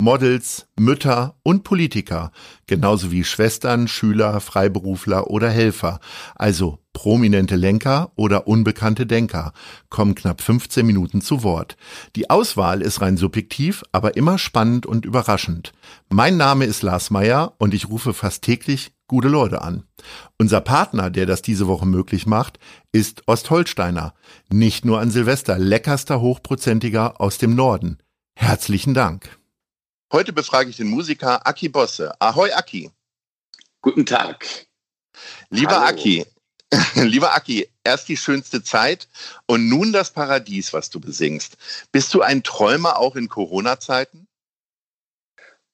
Models, Mütter und Politiker, genauso wie Schwestern, Schüler, Freiberufler oder Helfer, also prominente Lenker oder unbekannte Denker, kommen knapp 15 Minuten zu Wort. Die Auswahl ist rein subjektiv, aber immer spannend und überraschend. Mein Name ist Lars Meyer und ich rufe fast täglich gute Leute an. Unser Partner, der das diese Woche möglich macht, ist Ostholsteiner. Nicht nur an Silvester, leckerster Hochprozentiger aus dem Norden. Herzlichen Dank. Heute befrage ich den Musiker Aki Bosse. Ahoi Aki. Guten Tag. Lieber Hallo. Aki, lieber Aki, erst die schönste Zeit und nun das Paradies, was du besingst. Bist du ein Träumer auch in Corona-Zeiten?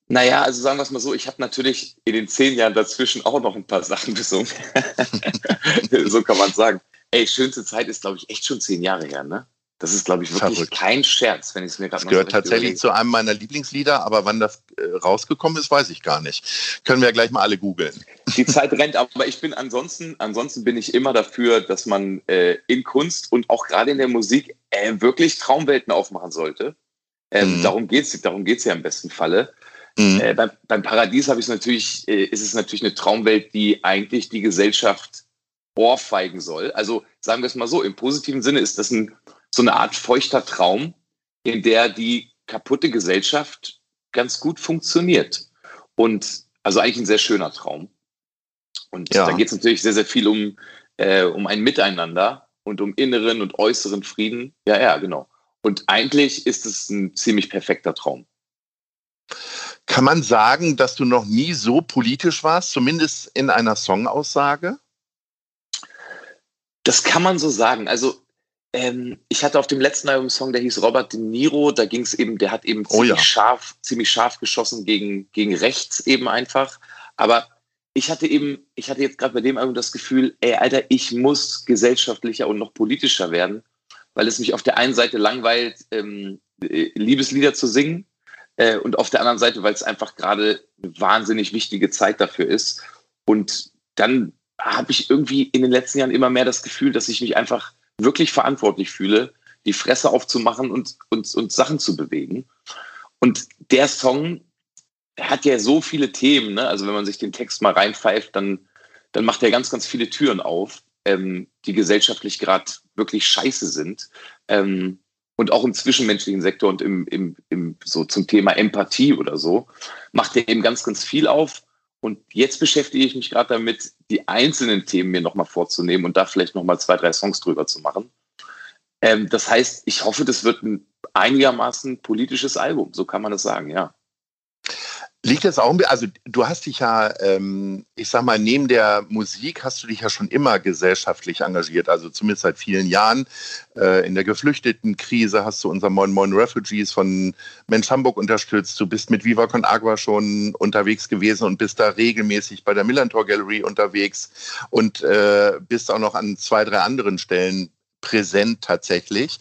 Naja, also sagen wir es mal so, ich habe natürlich in den zehn Jahren dazwischen auch noch ein paar Sachen besungen. so kann man sagen. Ey, schönste Zeit ist, glaube ich, echt schon zehn Jahre her, ne? Das ist, glaube ich, wirklich Verrückt. kein Scherz, wenn ich es mir gerade mal gehört so tatsächlich überlege. zu einem meiner Lieblingslieder, aber wann das äh, rausgekommen ist, weiß ich gar nicht. Können wir ja gleich mal alle googeln. Die Zeit rennt, aber ich bin ansonsten, ansonsten bin ich immer dafür, dass man äh, in Kunst und auch gerade in der Musik äh, wirklich Traumwelten aufmachen sollte. Ähm, mhm. Darum geht es darum geht's ja im besten Falle. Mhm. Äh, beim, beim, Paradies habe ich natürlich, äh, ist es natürlich eine Traumwelt, die eigentlich die Gesellschaft ohrfeigen soll. Also sagen wir es mal so, im positiven Sinne ist das ein so eine Art feuchter Traum, in der die kaputte Gesellschaft ganz gut funktioniert. Und also eigentlich ein sehr schöner Traum. Und ja. da geht es natürlich sehr, sehr viel um, äh, um ein Miteinander und um inneren und äußeren Frieden. Ja, ja, genau. Und eigentlich ist es ein ziemlich perfekter Traum. Kann man sagen, dass du noch nie so politisch warst, zumindest in einer Songaussage? Das kann man so sagen. Also ähm, ich hatte auf dem letzten Album einen Song, der hieß Robert De Niro. Da ging es eben, der hat eben oh, ziemlich, ja. scharf, ziemlich scharf geschossen gegen, gegen rechts eben einfach. Aber ich hatte eben, ich hatte jetzt gerade bei dem Album das Gefühl, ey, Alter, ich muss gesellschaftlicher und noch politischer werden, weil es mich auf der einen Seite langweilt, ähm, äh, Liebeslieder zu singen äh, und auf der anderen Seite, weil es einfach gerade eine wahnsinnig wichtige Zeit dafür ist. Und dann habe ich irgendwie in den letzten Jahren immer mehr das Gefühl, dass ich mich einfach wirklich verantwortlich fühle, die Fresse aufzumachen und, und, und Sachen zu bewegen. Und der Song hat ja so viele Themen, ne? also wenn man sich den Text mal reinpfeift, dann, dann macht er ganz, ganz viele Türen auf, ähm, die gesellschaftlich gerade wirklich scheiße sind. Ähm, und auch im zwischenmenschlichen Sektor und im, im, im, so zum Thema Empathie oder so, macht er eben ganz, ganz viel auf. Und jetzt beschäftige ich mich gerade damit, die einzelnen Themen mir nochmal vorzunehmen und da vielleicht nochmal zwei, drei Songs drüber zu machen. Ähm, das heißt, ich hoffe, das wird ein einigermaßen politisches Album, so kann man das sagen, ja. Liegt das auch, also du hast dich ja, ähm, ich sag mal, neben der Musik hast du dich ja schon immer gesellschaftlich engagiert, also zumindest seit vielen Jahren. Äh, in der Geflüchtetenkrise hast du unser Moin Moin Refugees von Mensch Hamburg unterstützt. Du bist mit Viva Con Agua schon unterwegs gewesen und bist da regelmäßig bei der Millantor Gallery unterwegs und äh, bist auch noch an zwei, drei anderen Stellen präsent tatsächlich.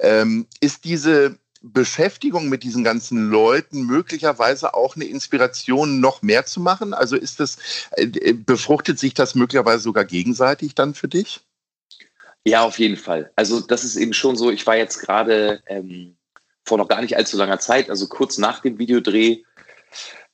Ähm, ist diese Beschäftigung mit diesen ganzen Leuten möglicherweise auch eine Inspiration, noch mehr zu machen? Also ist das, äh, befruchtet sich das möglicherweise sogar gegenseitig dann für dich? Ja, auf jeden Fall. Also das ist eben schon so, ich war jetzt gerade ähm, vor noch gar nicht allzu langer Zeit, also kurz nach dem Videodreh,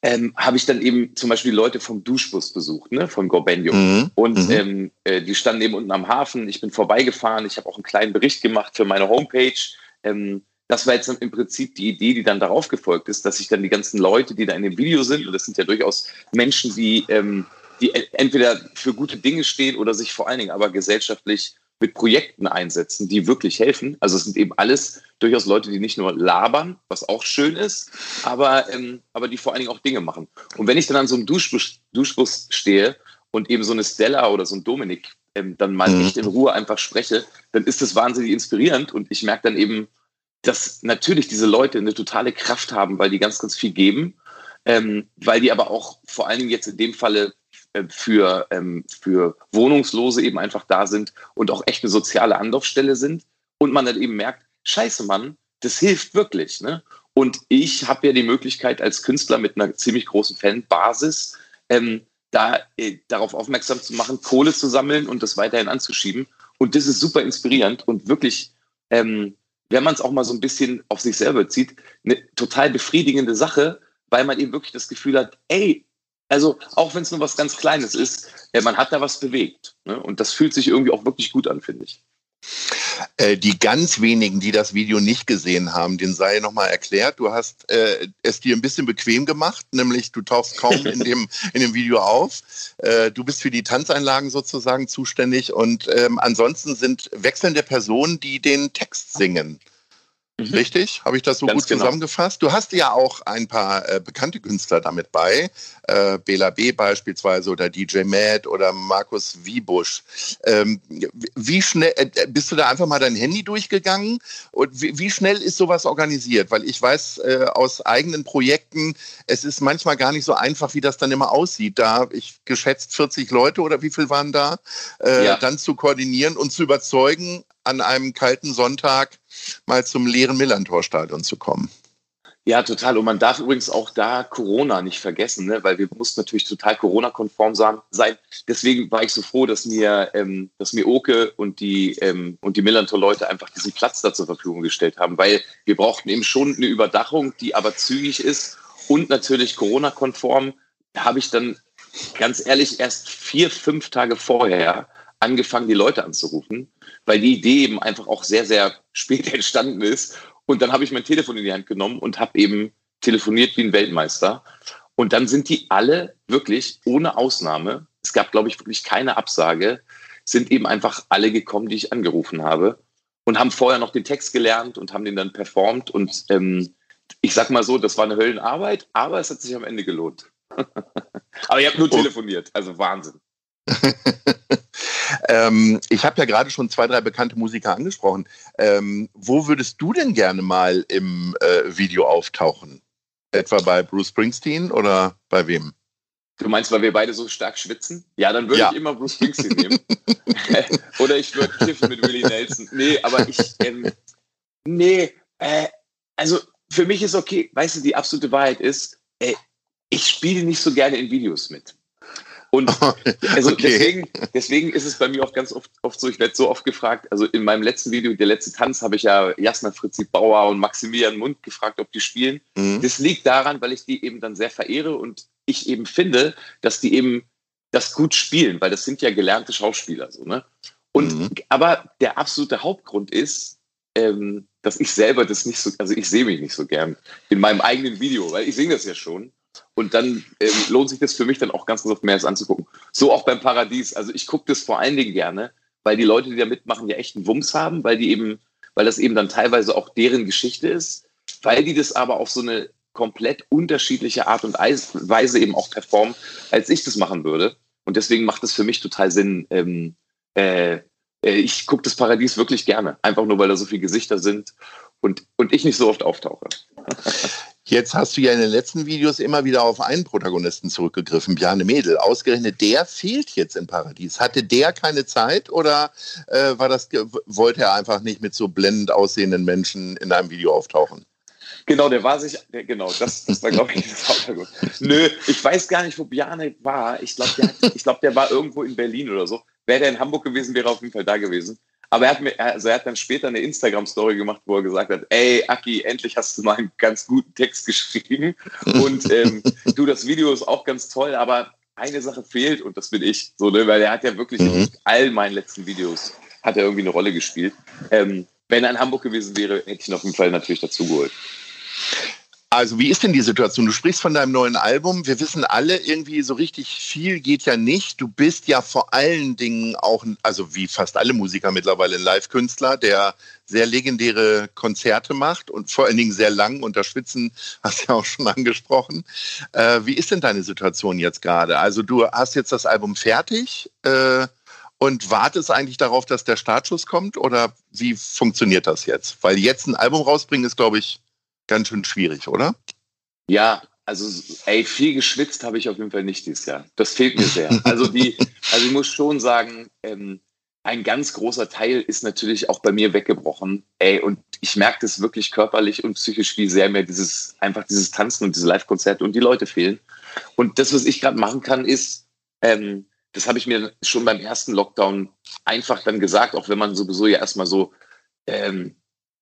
ähm, habe ich dann eben zum Beispiel Leute vom Duschbus besucht, ne, von Gorbenio. Mhm. Und mhm. Ähm, äh, die standen eben unten am Hafen. Ich bin vorbeigefahren. Ich habe auch einen kleinen Bericht gemacht für meine Homepage. Ähm, das war jetzt im Prinzip die Idee, die dann darauf gefolgt ist, dass sich dann die ganzen Leute, die da in dem Video sind, und das sind ja durchaus Menschen, die, ähm, die entweder für gute Dinge stehen oder sich vor allen Dingen aber gesellschaftlich mit Projekten einsetzen, die wirklich helfen. Also es sind eben alles durchaus Leute, die nicht nur labern, was auch schön ist, aber, ähm, aber die vor allen Dingen auch Dinge machen. Und wenn ich dann an so einem Duschbus, Duschbus stehe und eben so eine Stella oder so ein Dominik ähm, dann mal mhm. nicht in Ruhe einfach spreche, dann ist das wahnsinnig inspirierend und ich merke dann eben, dass natürlich diese Leute eine totale Kraft haben, weil die ganz, ganz viel geben, ähm, weil die aber auch vor allen Dingen jetzt in dem Falle äh, für, ähm, für Wohnungslose eben einfach da sind und auch echt eine soziale Anlaufstelle sind. Und man dann eben merkt, scheiße, Mann, das hilft wirklich. Ne? Und ich habe ja die Möglichkeit als Künstler mit einer ziemlich großen Fanbasis, ähm, da äh, darauf aufmerksam zu machen, Kohle zu sammeln und das weiterhin anzuschieben. Und das ist super inspirierend und wirklich, ähm, wenn man es auch mal so ein bisschen auf sich selber zieht, eine total befriedigende Sache, weil man eben wirklich das Gefühl hat, ey, also auch wenn es nur was ganz Kleines ist, man hat da was bewegt. Ne? Und das fühlt sich irgendwie auch wirklich gut an, finde ich. Äh, die ganz wenigen, die das Video nicht gesehen haben, den sei nochmal erklärt. Du hast äh, es dir ein bisschen bequem gemacht, nämlich du tauchst kaum in dem, in dem Video auf. Äh, du bist für die Tanzeinlagen sozusagen zuständig und ähm, ansonsten sind wechselnde Personen, die den Text singen. Mhm. Richtig? Habe ich das so Ganz gut genau. zusammengefasst? Du hast ja auch ein paar äh, bekannte Künstler damit bei. Äh, Bela B beispielsweise oder DJ Mad oder Markus Wiebusch. Ähm, wie schnell, äh, bist du da einfach mal dein Handy durchgegangen? Und wie, wie schnell ist sowas organisiert? Weil ich weiß äh, aus eigenen Projekten, es ist manchmal gar nicht so einfach, wie das dann immer aussieht. Da ich geschätzt 40 Leute oder wie viel waren da, äh, ja. dann zu koordinieren und zu überzeugen, an einem kalten Sonntag mal zum leeren Millantor-Stadion zu kommen. Ja, total. Und man darf übrigens auch da Corona nicht vergessen, ne? weil wir mussten natürlich total Corona-konform sein. Deswegen war ich so froh, dass mir, ähm, dass mir Oke und die, ähm, und die Millantor-Leute einfach diesen Platz da zur Verfügung gestellt haben, weil wir brauchten eben schon eine Überdachung, die aber zügig ist und natürlich Corona-konform. Habe ich dann ganz ehrlich erst vier, fünf Tage vorher angefangen, die Leute anzurufen, weil die Idee eben einfach auch sehr, sehr spät entstanden ist. Und dann habe ich mein Telefon in die Hand genommen und habe eben telefoniert wie ein Weltmeister. Und dann sind die alle wirklich ohne Ausnahme, es gab, glaube ich, wirklich keine Absage, sind eben einfach alle gekommen, die ich angerufen habe und haben vorher noch den Text gelernt und haben den dann performt. Und ähm, ich sag mal so, das war eine Höllenarbeit, aber es hat sich am Ende gelohnt. aber ich habe nur telefoniert, also Wahnsinn. ähm, ich habe ja gerade schon zwei, drei bekannte Musiker angesprochen. Ähm, wo würdest du denn gerne mal im äh, Video auftauchen? Etwa bei Bruce Springsteen oder bei wem? Du meinst, weil wir beide so stark schwitzen? Ja, dann würde ja. ich immer Bruce Springsteen nehmen. oder ich würde kiffen mit Willie Nelson. Nee, aber ich, ähm, nee, äh, also für mich ist okay, weißt du, die absolute Wahrheit ist, äh, ich spiele nicht so gerne in Videos mit. Und also okay. deswegen, deswegen ist es bei mir auch ganz oft, oft so, ich werde so oft gefragt, also in meinem letzten Video, der letzte Tanz, habe ich ja Jasna Fritzi Bauer und Maximilian Mund gefragt, ob die spielen. Mhm. Das liegt daran, weil ich die eben dann sehr verehre und ich eben finde, dass die eben das gut spielen, weil das sind ja gelernte Schauspieler. So, ne? Und mhm. aber der absolute Hauptgrund ist, ähm, dass ich selber das nicht so, also ich sehe mich nicht so gern in meinem eigenen Video, weil ich singe das ja schon. Und dann ähm, lohnt sich das für mich dann auch ganz, ganz oft mehr anzugucken. So auch beim Paradies. Also ich gucke das vor allen Dingen gerne, weil die Leute, die da mitmachen, ja echt einen Wumms haben, weil die eben, weil das eben dann teilweise auch deren Geschichte ist, weil die das aber auf so eine komplett unterschiedliche Art und Weise eben auch performen, als ich das machen würde. Und deswegen macht es für mich total Sinn. Ähm, äh, äh ich gucke das Paradies wirklich gerne, einfach nur weil da so viele Gesichter sind und, und ich nicht so oft auftauche. Jetzt hast du ja in den letzten Videos immer wieder auf einen Protagonisten zurückgegriffen, Bjarne Mädel. Ausgerechnet der fehlt jetzt in Paradies. Hatte der keine Zeit oder äh, war das, wollte er einfach nicht mit so blendend aussehenden Menschen in einem Video auftauchen? Genau, der war sich, genau, das, das war, glaube ich, das Hauptargument. Nö, ich weiß gar nicht, wo Bjarne war. Ich glaube, der, glaub, der war irgendwo in Berlin oder so. Wäre der in Hamburg gewesen, wäre er auf jeden Fall da gewesen. Aber er hat, mir, also er hat dann später eine Instagram-Story gemacht, wo er gesagt hat, ey, Aki, endlich hast du mal einen ganz guten Text geschrieben. Und ähm, du, das Video ist auch ganz toll, aber eine Sache fehlt und das bin ich. So, ne? Weil er hat ja wirklich mhm. in all meinen letzten Videos hat er irgendwie eine Rolle gespielt. Ähm, wenn er in Hamburg gewesen wäre, hätte ich ihn auf jeden Fall natürlich dazu geholt. Also wie ist denn die Situation? Du sprichst von deinem neuen Album. Wir wissen alle, irgendwie so richtig viel geht ja nicht. Du bist ja vor allen Dingen auch, also wie fast alle Musiker mittlerweile, ein Live-Künstler, der sehr legendäre Konzerte macht und vor allen Dingen sehr lang unter Schwitzen, hast du ja auch schon angesprochen. Äh, wie ist denn deine Situation jetzt gerade? Also du hast jetzt das Album fertig äh, und wartest eigentlich darauf, dass der Startschuss kommt oder wie funktioniert das jetzt? Weil jetzt ein Album rausbringen ist, glaube ich, ganz schön schwierig, oder? Ja, also ey, viel geschwitzt habe ich auf jeden Fall nicht dieses Jahr. Das fehlt mir sehr. Also die, also ich muss schon sagen, ähm, ein ganz großer Teil ist natürlich auch bei mir weggebrochen. Ey, und ich merke das wirklich körperlich und psychisch, wie sehr mir dieses, einfach dieses Tanzen und diese Live-Konzerte und die Leute fehlen. Und das, was ich gerade machen kann, ist, ähm, das habe ich mir schon beim ersten Lockdown einfach dann gesagt, auch wenn man sowieso ja erstmal so, ähm,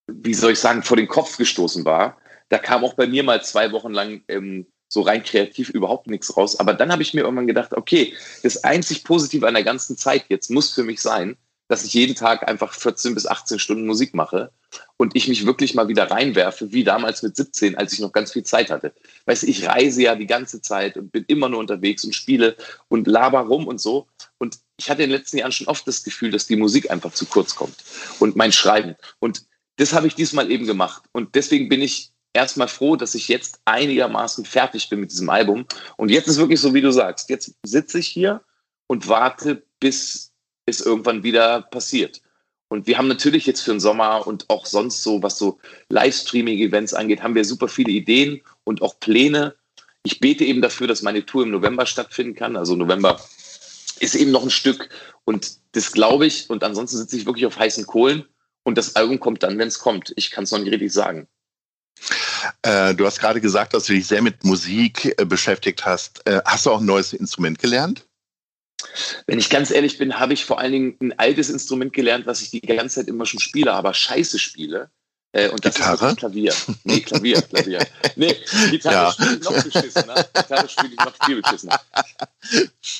wie soll ich sagen, vor den Kopf gestoßen war. Da kam auch bei mir mal zwei Wochen lang ähm, so rein kreativ überhaupt nichts raus. Aber dann habe ich mir irgendwann gedacht, okay, das einzig Positive an der ganzen Zeit jetzt muss für mich sein, dass ich jeden Tag einfach 14 bis 18 Stunden Musik mache und ich mich wirklich mal wieder reinwerfe, wie damals mit 17, als ich noch ganz viel Zeit hatte. Weißt du, ich reise ja die ganze Zeit und bin immer nur unterwegs und spiele und laber rum und so. Und ich hatte in den letzten Jahren schon oft das Gefühl, dass die Musik einfach zu kurz kommt und mein Schreiben. Und das habe ich diesmal eben gemacht. Und deswegen bin ich erstmal froh, dass ich jetzt einigermaßen fertig bin mit diesem Album. Und jetzt ist wirklich so, wie du sagst. Jetzt sitze ich hier und warte, bis es irgendwann wieder passiert. Und wir haben natürlich jetzt für den Sommer und auch sonst so, was so Livestreaming-Events angeht, haben wir super viele Ideen und auch Pläne. Ich bete eben dafür, dass meine Tour im November stattfinden kann. Also November ist eben noch ein Stück und das glaube ich. Und ansonsten sitze ich wirklich auf heißen Kohlen und das Album kommt dann, wenn es kommt. Ich kann es noch nicht richtig sagen. Äh, du hast gerade gesagt, dass du dich sehr mit Musik äh, beschäftigt hast. Äh, hast du auch ein neues Instrument gelernt? Wenn ich ganz ehrlich bin, habe ich vor allen Dingen ein altes Instrument gelernt, was ich die ganze Zeit immer schon spiele, aber scheiße spiele. Äh, und das Gitarre? ist Klavier. Nee, Klavier, Klavier. Nee, Gitarre ja. spiele ich noch beschissener. Gitarre spiele ich noch viel beschissener.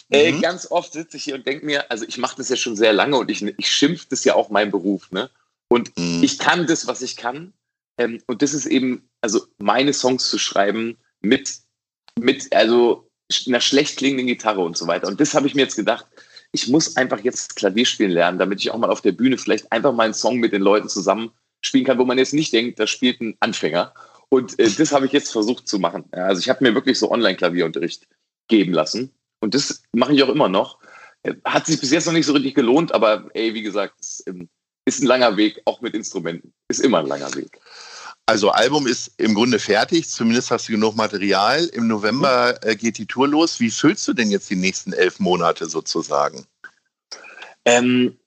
Mhm. ganz oft sitze ich hier und denke mir, also ich mache das ja schon sehr lange und ich, ich schimpfe das ja auch mein Beruf. Ne? Und mhm. ich kann das, was ich kann. Ähm, und das ist eben, also meine Songs zu schreiben mit, mit, also einer schlecht klingenden Gitarre und so weiter. Und das habe ich mir jetzt gedacht, ich muss einfach jetzt Klavier spielen lernen, damit ich auch mal auf der Bühne vielleicht einfach mal einen Song mit den Leuten zusammen spielen kann, wo man jetzt nicht denkt, da spielt ein Anfänger. Und äh, das habe ich jetzt versucht zu machen. Also ich habe mir wirklich so Online-Klavierunterricht geben lassen. Und das mache ich auch immer noch. Äh, hat sich bis jetzt noch nicht so richtig gelohnt, aber ey, wie gesagt, es ähm, ist ein langer Weg, auch mit Instrumenten. Ist immer ein langer Weg. Also Album ist im Grunde fertig, zumindest hast du genug Material. Im November äh, geht die Tour los. Wie füllst du denn jetzt die nächsten elf Monate sozusagen? Ähm,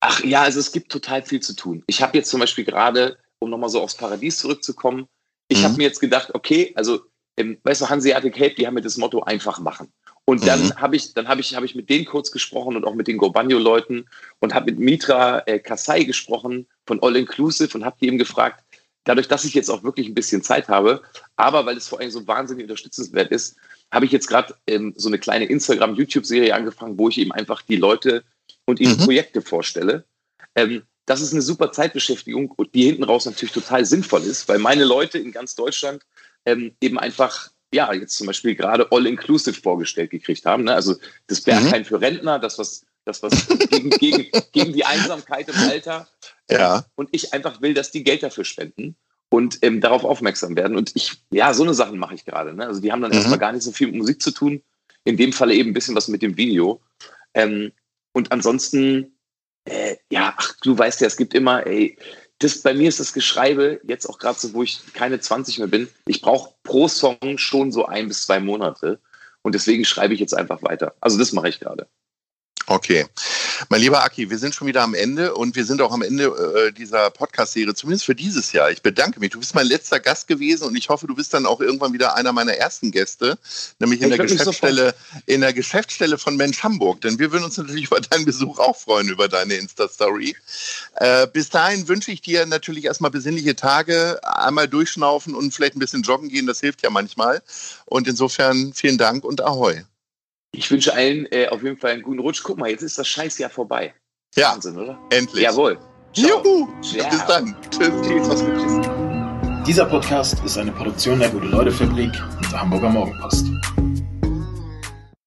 ach ja, also es gibt total viel zu tun. Ich habe jetzt zum Beispiel gerade, um nochmal so aufs Paradies zurückzukommen, ich mhm. habe mir jetzt gedacht, okay, also ähm, weißt du, Hanseatic Cape, die haben mir das Motto einfach machen. Und dann mhm. habe ich, dann habe ich, habe ich mit denen kurz gesprochen und auch mit den Gobanio-Leuten und habe mit Mitra äh, Kasai gesprochen von All Inclusive und habe die eben gefragt, dadurch, dass ich jetzt auch wirklich ein bisschen Zeit habe, aber weil es vor allem so wahnsinnig unterstützenswert ist, habe ich jetzt gerade ähm, so eine kleine Instagram-YouTube-Serie angefangen, wo ich eben einfach die Leute und ihre mhm. Projekte vorstelle. Ähm, das ist eine super Zeitbeschäftigung, die hinten raus natürlich total sinnvoll ist, weil meine Leute in ganz Deutschland ähm, eben einfach, ja, jetzt zum Beispiel gerade All-Inclusive vorgestellt gekriegt haben. Ne? Also das Bergheim mhm. für Rentner, das, was das, was gegen, gegen, gegen die Einsamkeit im Alter. Ja. Und ich einfach will, dass die Geld dafür spenden und ähm, darauf aufmerksam werden. Und ich, ja, so eine Sachen mache ich gerade. Ne? Also die haben dann mhm. erstmal gar nicht so viel mit Musik zu tun. In dem Falle eben ein bisschen was mit dem Video. Ähm, und ansonsten, äh, ja, ach, du weißt ja, es gibt immer, ey, das, bei mir ist das Geschreibe, jetzt auch gerade so, wo ich keine 20 mehr bin, ich brauche pro Song schon so ein bis zwei Monate. Und deswegen schreibe ich jetzt einfach weiter. Also das mache ich gerade. Okay. Mein lieber Aki, wir sind schon wieder am Ende und wir sind auch am Ende äh, dieser Podcast-Serie, zumindest für dieses Jahr. Ich bedanke mich. Du bist mein letzter Gast gewesen und ich hoffe, du bist dann auch irgendwann wieder einer meiner ersten Gäste, nämlich in, der Geschäftsstelle, in der Geschäftsstelle von Mensch Hamburg. Denn wir würden uns natürlich über deinen Besuch auch freuen, über deine Insta-Story. Äh, bis dahin wünsche ich dir natürlich erstmal besinnliche Tage, einmal durchschnaufen und vielleicht ein bisschen joggen gehen. Das hilft ja manchmal. Und insofern vielen Dank und Ahoi. Ich wünsche allen äh, auf jeden Fall einen guten Rutsch. Guck mal, jetzt ist das Scheißjahr vorbei. Ja, Wahnsinn, oder? Endlich. Jawohl. Ciao. Juhu. Ja. Bis dann. Tschüss. Tschüss. Dieser Podcast ist eine Produktion der Gute-Leute-Fabrik und der Hamburger Morgenpost.